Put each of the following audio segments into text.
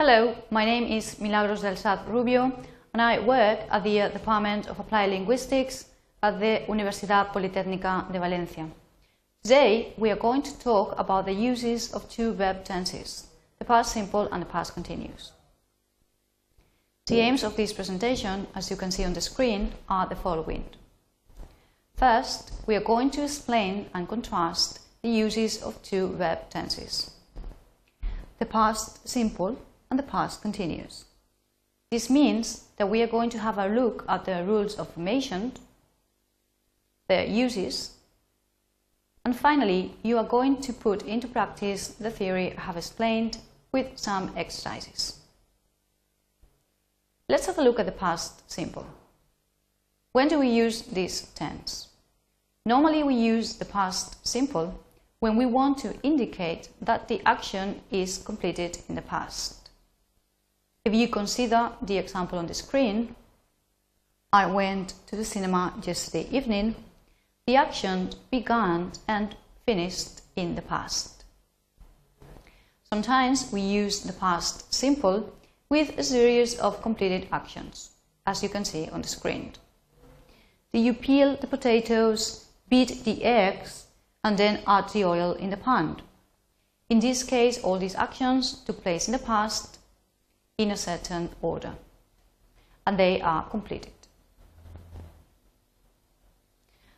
Hello, my name is Milagros del Saz Rubio and I work at the uh, Department of Applied Linguistics at the Universidad Politécnica de Valencia. Today we are going to talk about the uses of two verb tenses, the past simple and the past continuous. The aims of this presentation, as you can see on the screen, are the following. First, we are going to explain and contrast the uses of two verb tenses, the past simple and the past continuous. This means that we are going to have a look at the rules of formation, their uses, and finally you are going to put into practice the theory I have explained with some exercises. Let's have a look at the past simple. When do we use this tense? Normally we use the past simple when we want to indicate that the action is completed in the past. If you consider the example on the screen, I went to the cinema yesterday evening, the action began and finished in the past. Sometimes we use the past simple with a series of completed actions, as you can see on the screen. Do You peel the potatoes, beat the eggs, and then add the oil in the pan. In this case, all these actions took place in the past in a certain order and they are completed.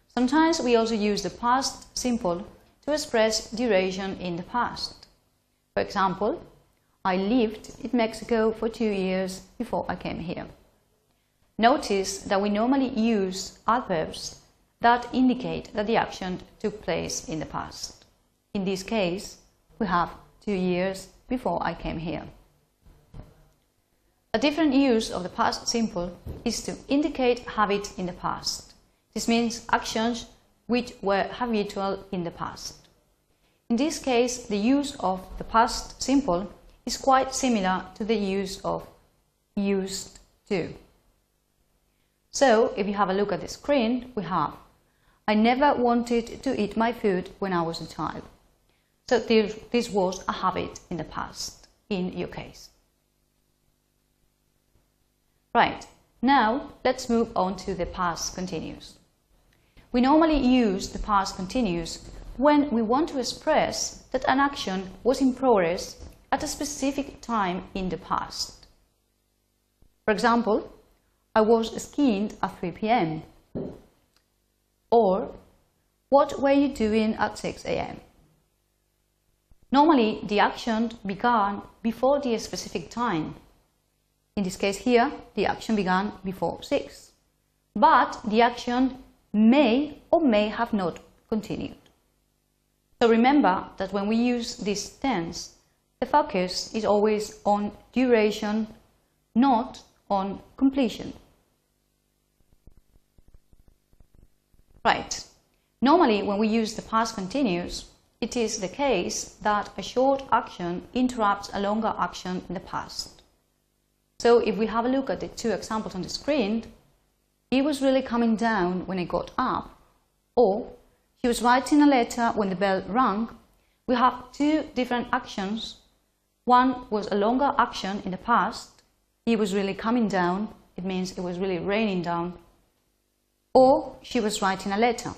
Sometimes we also use the past simple to express duration in the past. For example, I lived in Mexico for two years before I came here. Notice that we normally use adverbs that indicate that the action took place in the past. In this case, we have two years before I came here. A different use of the past simple is to indicate habit in the past. This means actions which were habitual in the past. In this case, the use of the past simple is quite similar to the use of used to. So, if you have a look at the screen, we have I never wanted to eat my food when I was a child. So this, was a habit in the past, in your case. Right, now let's move on to the past continuous. We normally use the past continuous when we want to express that an action was in progress at a specific time in the past. For example, I was skiing at 3 p.m. Or, what were you doing at 6 a.m.? Normally, the action began before the specific time in this case here, the action began before 6. But the action may or may have not continued. So remember that when we use this tense, the focus is always on duration, not on completion. Right. Normally, when we use the past continuous, it is the case that a short action interrupts a longer action in the past. So if we have a look at the two examples on the screen, he was really coming down when he got up, or he was writing a letter when the bell rang. We have two different actions. One was a longer action in the past. He was really coming down. It means it was really raining down. Or she was writing a letter.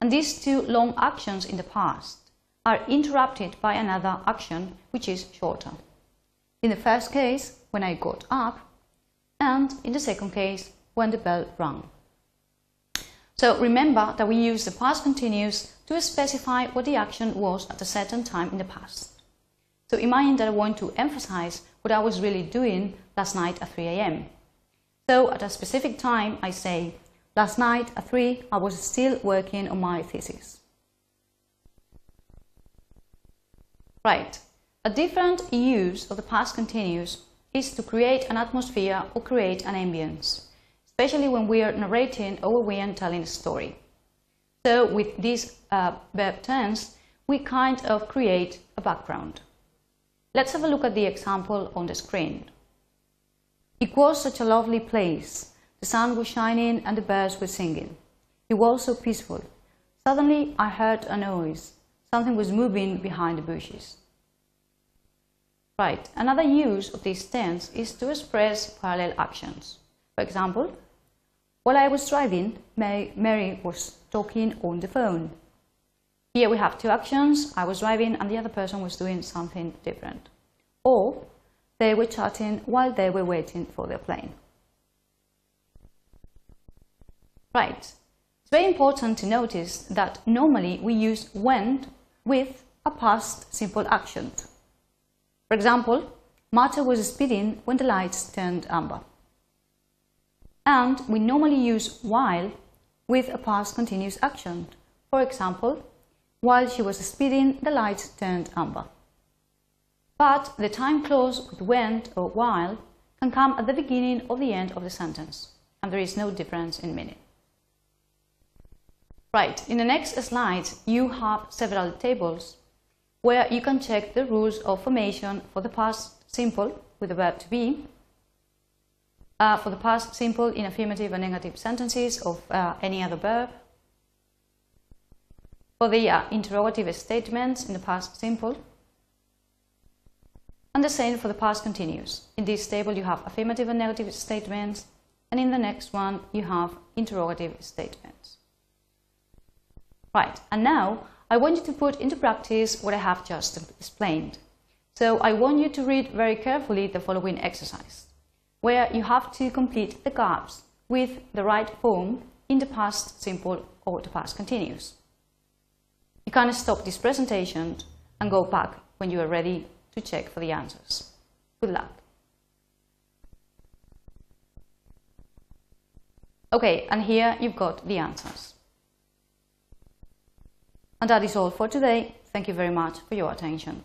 And these two long actions in the past are interrupted by another action which is shorter. In the first case, when I got up, and in the second case, when the bell rang. So remember that we use the past continuous to specify what the action was at a certain time in the past. So imagine that I want to emphasize what I was really doing last night at 3 a.m. So at a specific time, I say, last night at 3, I was still working on my thesis. Right. A different use of the past continuous is to create an atmosphere or create an ambience, especially when we are narrating or we are telling a story. So with this uh, verb tense, we kind of create a background. Let's have a look at the example on the screen. It was such a lovely place. The sun was shining and the birds were singing. It was so peaceful. Suddenly I heard a noise. Something was moving behind the bushes. Right, another use of this tense is to express parallel actions. For example, while I was driving, Mary was talking on the phone. Here we have two actions, I was driving and the other person was doing something different. Or they were chatting while they were waiting for their plane. Right, it's very important to notice that normally we use went with a past simple action. For example, Marta was speeding when the lights turned amber. And we normally use while with a past continuous action. For example, while she was speeding, the lights turned amber. But the time clause with went or while can come at the beginning or the end of the sentence, and there is no difference in meaning. Right, in the next slide you have several tables where you can check the rules of formation for the past simple with the verb to be, uh, for the past simple in affirmative and negative sentences of uh, any other verb, for the uh, interrogative statements in the past simple, and the same for the past continuous. In this table you have affirmative and negative statements, and in the next one you have interrogative statements. Right, and now I want you to put into practice what I have just explained. So I want you to read very carefully the following exercise, where you have to complete the gaps with the right form in the past simple or the past continuous. You can stop this presentation and go back when you are ready to check for the answers. Good luck. Okay, and here you've got the answers. And that is all for today. Thank you very much for your attention.